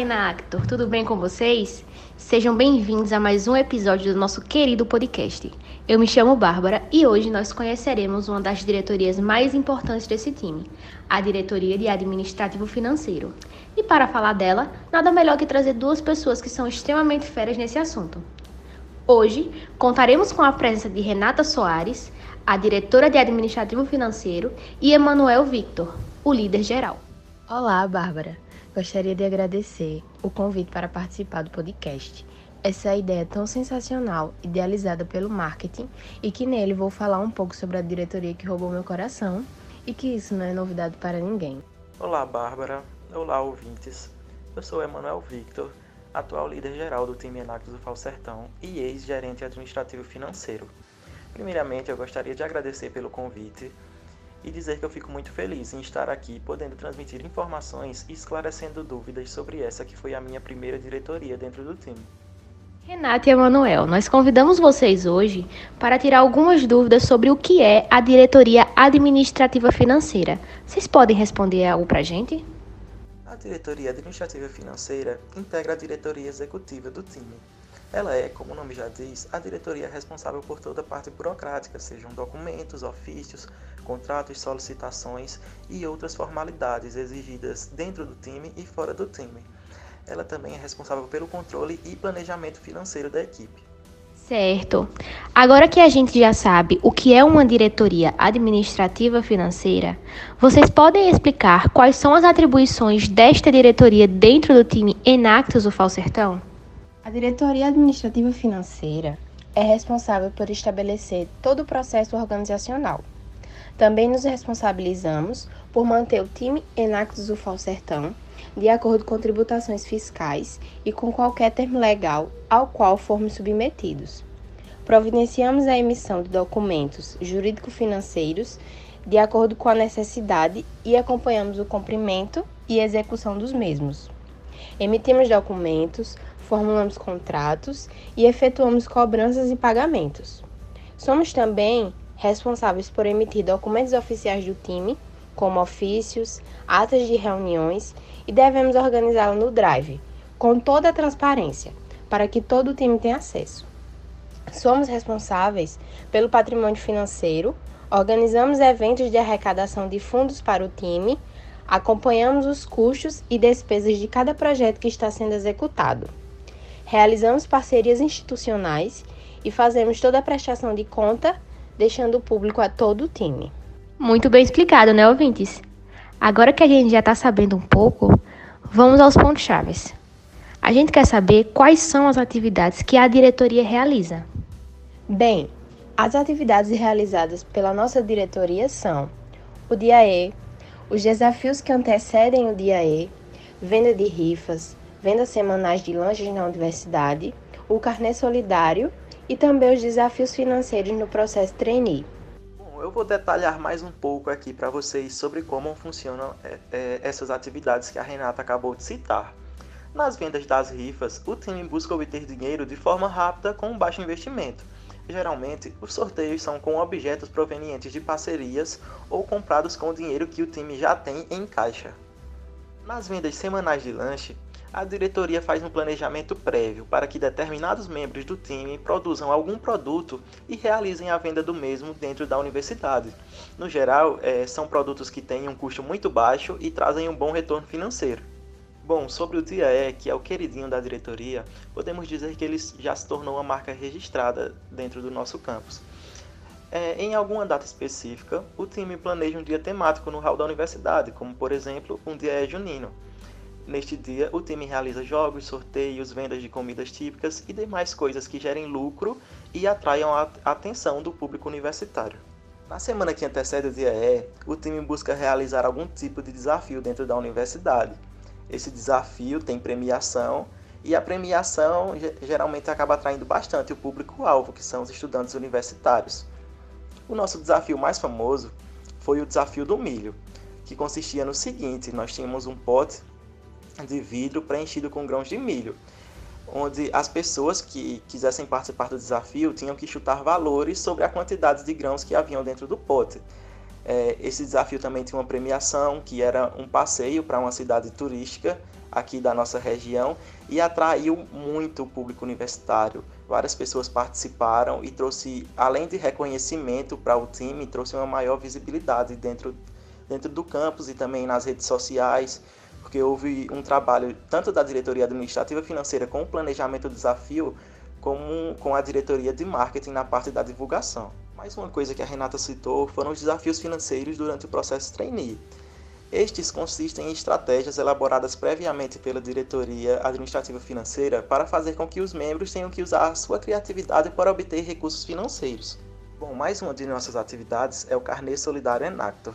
Enactor, tudo bem com vocês? Sejam bem-vindos a mais um episódio do nosso querido podcast. Eu me chamo Bárbara e hoje nós conheceremos uma das diretorias mais importantes desse time, a Diretoria de Administrativo Financeiro. E para falar dela, nada melhor que trazer duas pessoas que são extremamente férias nesse assunto. Hoje, contaremos com a presença de Renata Soares, a diretora de Administrativo Financeiro, e Emanuel Victor, o líder geral. Olá, Bárbara. Gostaria de agradecer o convite para participar do podcast. Essa ideia tão sensacional, idealizada pelo marketing, e que nele vou falar um pouco sobre a diretoria que roubou meu coração e que isso não é novidade para ninguém. Olá, Bárbara. Olá, ouvintes. Eu sou Emanuel Victor, atual líder geral do time Enactus do Falsertão e ex-gerente administrativo financeiro. Primeiramente, eu gostaria de agradecer pelo convite e dizer que eu fico muito feliz em estar aqui podendo transmitir informações e esclarecendo dúvidas sobre essa que foi a minha primeira diretoria dentro do time. Renata e Emanuel, nós convidamos vocês hoje para tirar algumas dúvidas sobre o que é a diretoria administrativa financeira. Vocês podem responder algo para a gente? A diretoria administrativa financeira integra a diretoria executiva do time. Ela é, como o nome já diz, a diretoria responsável por toda a parte burocrática, sejam documentos, ofícios, contratos, solicitações e outras formalidades exigidas dentro do time e fora do time. Ela também é responsável pelo controle e planejamento financeiro da equipe. Certo. Agora que a gente já sabe o que é uma diretoria administrativa financeira, vocês podem explicar quais são as atribuições desta diretoria dentro do time Enactus do Falsertão? A diretoria administrativa financeira é responsável por estabelecer todo o processo organizacional, também nos responsabilizamos por manter o time Enactus do Falsertão de acordo com tributações fiscais e com qualquer termo legal ao qual formos submetidos. Providenciamos a emissão de documentos jurídico-financeiros de acordo com a necessidade e acompanhamos o cumprimento e execução dos mesmos. Emitimos documentos, formulamos contratos e efetuamos cobranças e pagamentos. Somos também responsáveis por emitir documentos oficiais do time, como ofícios, atas de reuniões, e devemos organizá-la no Drive, com toda a transparência, para que todo o time tenha acesso. Somos responsáveis pelo patrimônio financeiro, organizamos eventos de arrecadação de fundos para o time, acompanhamos os custos e despesas de cada projeto que está sendo executado. Realizamos parcerias institucionais e fazemos toda a prestação de conta deixando o público a todo o time. Muito bem explicado, né, ouvintes? Agora que a gente já está sabendo um pouco, vamos aos pontos chaves. A gente quer saber quais são as atividades que a diretoria realiza. Bem, as atividades realizadas pela nossa diretoria são o dia E, os desafios que antecedem o dia E, venda de rifas, vendas semanais de lanches na universidade, o carnê solidário e também os desafios financeiros no processo trainee. Bom, eu vou detalhar mais um pouco aqui para vocês sobre como funcionam é, é, essas atividades que a Renata acabou de citar. Nas vendas das rifas, o time busca obter dinheiro de forma rápida com um baixo investimento. Geralmente, os sorteios são com objetos provenientes de parcerias ou comprados com o dinheiro que o time já tem em caixa. Nas vendas semanais de lanche, a diretoria faz um planejamento prévio para que determinados membros do time produzam algum produto e realizem a venda do mesmo dentro da universidade. No geral, é, são produtos que têm um custo muito baixo e trazem um bom retorno financeiro. Bom, sobre o Dia E, que é o queridinho da diretoria, podemos dizer que ele já se tornou uma marca registrada dentro do nosso campus. É, em alguma data específica, o time planeja um dia temático no hall da universidade, como por exemplo um Dia junino. Neste dia, o time realiza jogos, sorteios, vendas de comidas típicas e demais coisas que gerem lucro e atraiam a atenção do público universitário. Na semana que antecede o dia E, o time busca realizar algum tipo de desafio dentro da universidade. Esse desafio tem premiação e a premiação geralmente acaba atraindo bastante o público-alvo, que são os estudantes universitários. O nosso desafio mais famoso foi o desafio do milho, que consistia no seguinte: nós tínhamos um pote de vidro preenchido com grãos de milho, onde as pessoas que quisessem participar do desafio tinham que chutar valores sobre a quantidade de grãos que haviam dentro do pote. É, esse desafio também tinha uma premiação, que era um passeio para uma cidade turística aqui da nossa região e atraiu muito o público universitário. Várias pessoas participaram e trouxe, além de reconhecimento para o time, trouxe uma maior visibilidade dentro, dentro do campus e também nas redes sociais, porque houve um trabalho tanto da diretoria administrativa financeira com o planejamento do desafio, como com a diretoria de marketing na parte da divulgação. Mais uma coisa que a Renata citou foram os desafios financeiros durante o processo trainee. Estes consistem em estratégias elaboradas previamente pela diretoria administrativa financeira para fazer com que os membros tenham que usar a sua criatividade para obter recursos financeiros. Bom, mais uma de nossas atividades é o Carnê Solidário Enactor.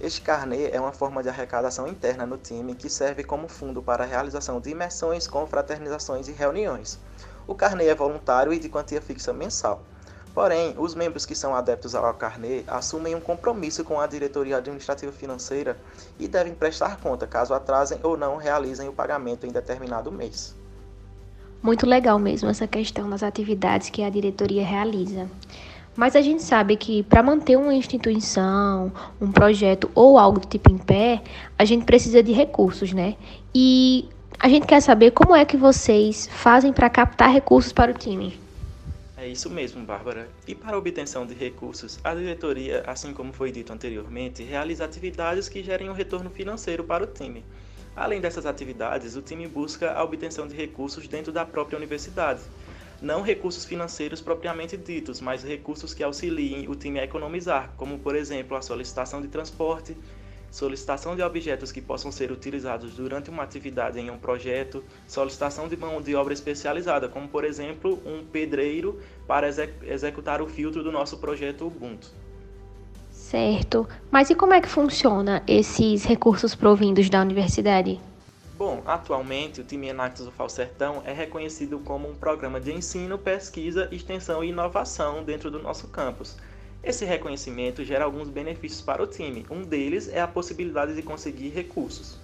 Este carnê é uma forma de arrecadação interna no time que serve como fundo para a realização de imersões, confraternizações e reuniões. O carnê é voluntário e de quantia fixa mensal. Porém, os membros que são adeptos ao carnê assumem um compromisso com a diretoria administrativa financeira e devem prestar conta caso atrasem ou não realizem o pagamento em determinado mês. Muito legal mesmo essa questão das atividades que a diretoria realiza. Mas a gente sabe que para manter uma instituição, um projeto ou algo do tipo em pé, a gente precisa de recursos, né? E a gente quer saber como é que vocês fazem para captar recursos para o time. É isso mesmo, Bárbara. E para a obtenção de recursos, a diretoria, assim como foi dito anteriormente, realiza atividades que gerem um retorno financeiro para o time. Além dessas atividades, o time busca a obtenção de recursos dentro da própria universidade. Não recursos financeiros propriamente ditos, mas recursos que auxiliem o time a economizar, como por exemplo a solicitação de transporte, solicitação de objetos que possam ser utilizados durante uma atividade em um projeto, solicitação de mão de obra especializada, como por exemplo um pedreiro para executar o filtro do nosso projeto Ubuntu. Certo. Mas e como é que funciona esses recursos provindos da universidade? Bom, atualmente o time Enactus do Falsertão é reconhecido como um programa de ensino, pesquisa, extensão e inovação dentro do nosso campus esse reconhecimento gera alguns benefícios para o time, um deles é a possibilidade de conseguir recursos.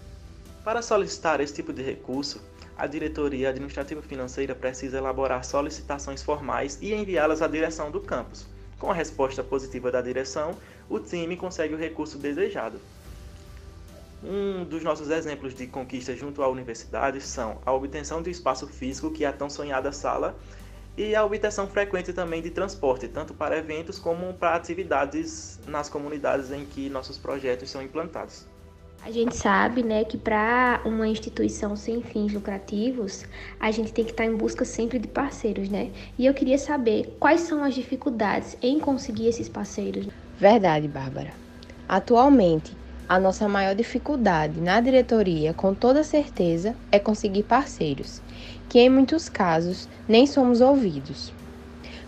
Para solicitar esse tipo de recurso, a diretoria administrativa financeira precisa elaborar solicitações formais e enviá-las à direção do campus. Com a resposta positiva da direção, o time consegue o recurso desejado. Um dos nossos exemplos de conquista junto à universidade são a obtenção de espaço físico, que é a tão sonhada sala, e a obtenção frequente também de transporte, tanto para eventos como para atividades nas comunidades em que nossos projetos são implantados. A gente sabe, né, que para uma instituição sem fins lucrativos, a gente tem que estar em busca sempre de parceiros, né? E eu queria saber quais são as dificuldades em conseguir esses parceiros. Verdade, Bárbara. Atualmente, a nossa maior dificuldade na diretoria, com toda certeza, é conseguir parceiros que em muitos casos nem somos ouvidos.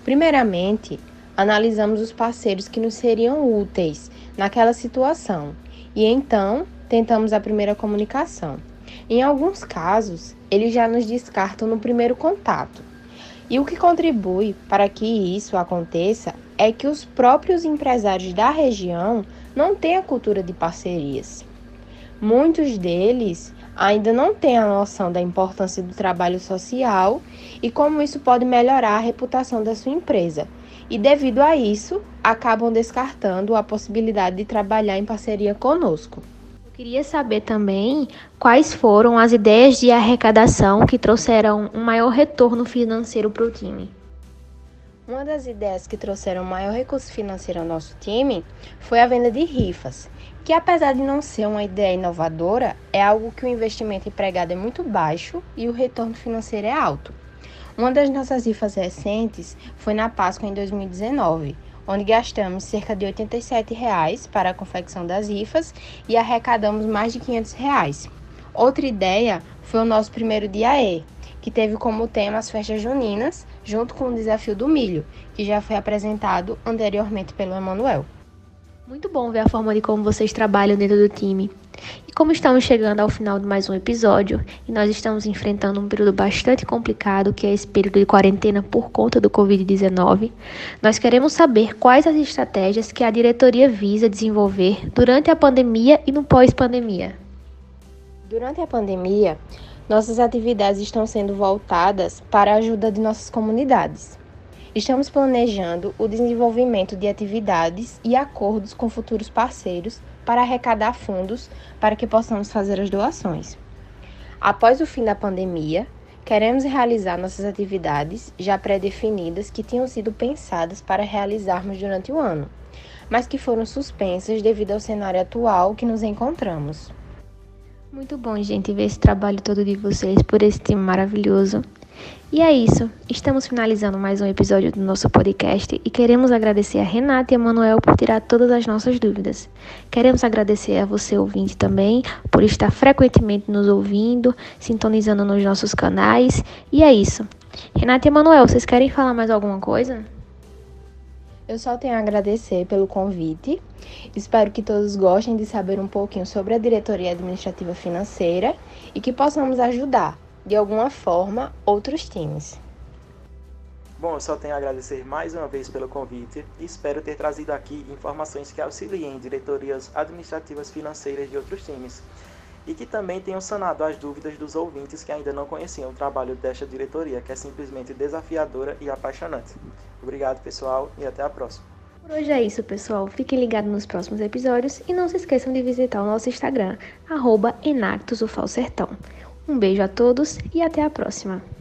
Primeiramente, analisamos os parceiros que nos seriam úteis naquela situação e então tentamos a primeira comunicação. Em alguns casos, eles já nos descartam no primeiro contato. E o que contribui para que isso aconteça é que os próprios empresários da região não têm a cultura de parcerias. Muitos deles ainda não têm a noção da importância do trabalho social e como isso pode melhorar a reputação da sua empresa. E devido a isso, acabam descartando a possibilidade de trabalhar em parceria conosco. Eu queria saber também quais foram as ideias de arrecadação que trouxeram um maior retorno financeiro para o time. Uma das ideias que trouxeram maior recurso financeiro ao nosso time foi a venda de rifas, que apesar de não ser uma ideia inovadora, é algo que o investimento empregado é muito baixo e o retorno financeiro é alto. Uma das nossas rifas recentes foi na Páscoa em 2019, onde gastamos cerca de 87 reais para a confecção das rifas e arrecadamos mais de 500 reais. Outra ideia foi o nosso primeiro dia E, que teve como tema as festas juninas, junto com o desafio do milho, que já foi apresentado anteriormente pelo Emanuel. Muito bom ver a forma de como vocês trabalham dentro do time. E como estamos chegando ao final de mais um episódio, e nós estamos enfrentando um período bastante complicado, que é esse período de quarentena por conta do Covid-19, nós queremos saber quais as estratégias que a diretoria visa desenvolver durante a pandemia e no pós-pandemia. Durante a pandemia, nossas atividades estão sendo voltadas para a ajuda de nossas comunidades. Estamos planejando o desenvolvimento de atividades e acordos com futuros parceiros para arrecadar fundos para que possamos fazer as doações. Após o fim da pandemia, queremos realizar nossas atividades já pré-definidas que tinham sido pensadas para realizarmos durante o ano, mas que foram suspensas devido ao cenário atual que nos encontramos. Muito bom, gente, ver esse trabalho todo de vocês por esse time maravilhoso. E é isso. Estamos finalizando mais um episódio do nosso podcast e queremos agradecer a Renata e a Manuel por tirar todas as nossas dúvidas. Queremos agradecer a você, ouvinte, também, por estar frequentemente nos ouvindo, sintonizando nos nossos canais. E é isso. Renata e Manuel, vocês querem falar mais alguma coisa? Eu só tenho a agradecer pelo convite. Espero que todos gostem de saber um pouquinho sobre a diretoria administrativa financeira e que possamos ajudar de alguma forma, outros times. Bom, eu só tenho a agradecer mais uma vez pelo convite e espero ter trazido aqui informações que auxiliem diretorias administrativas financeiras de outros times e que também tenham sanado as dúvidas dos ouvintes que ainda não conheciam o trabalho desta diretoria, que é simplesmente desafiadora e apaixonante. Obrigado, pessoal, e até a próxima. Por hoje é isso, pessoal. Fiquem ligados nos próximos episódios e não se esqueçam de visitar o nosso Instagram, arroba Um beijo a todos e até a próxima!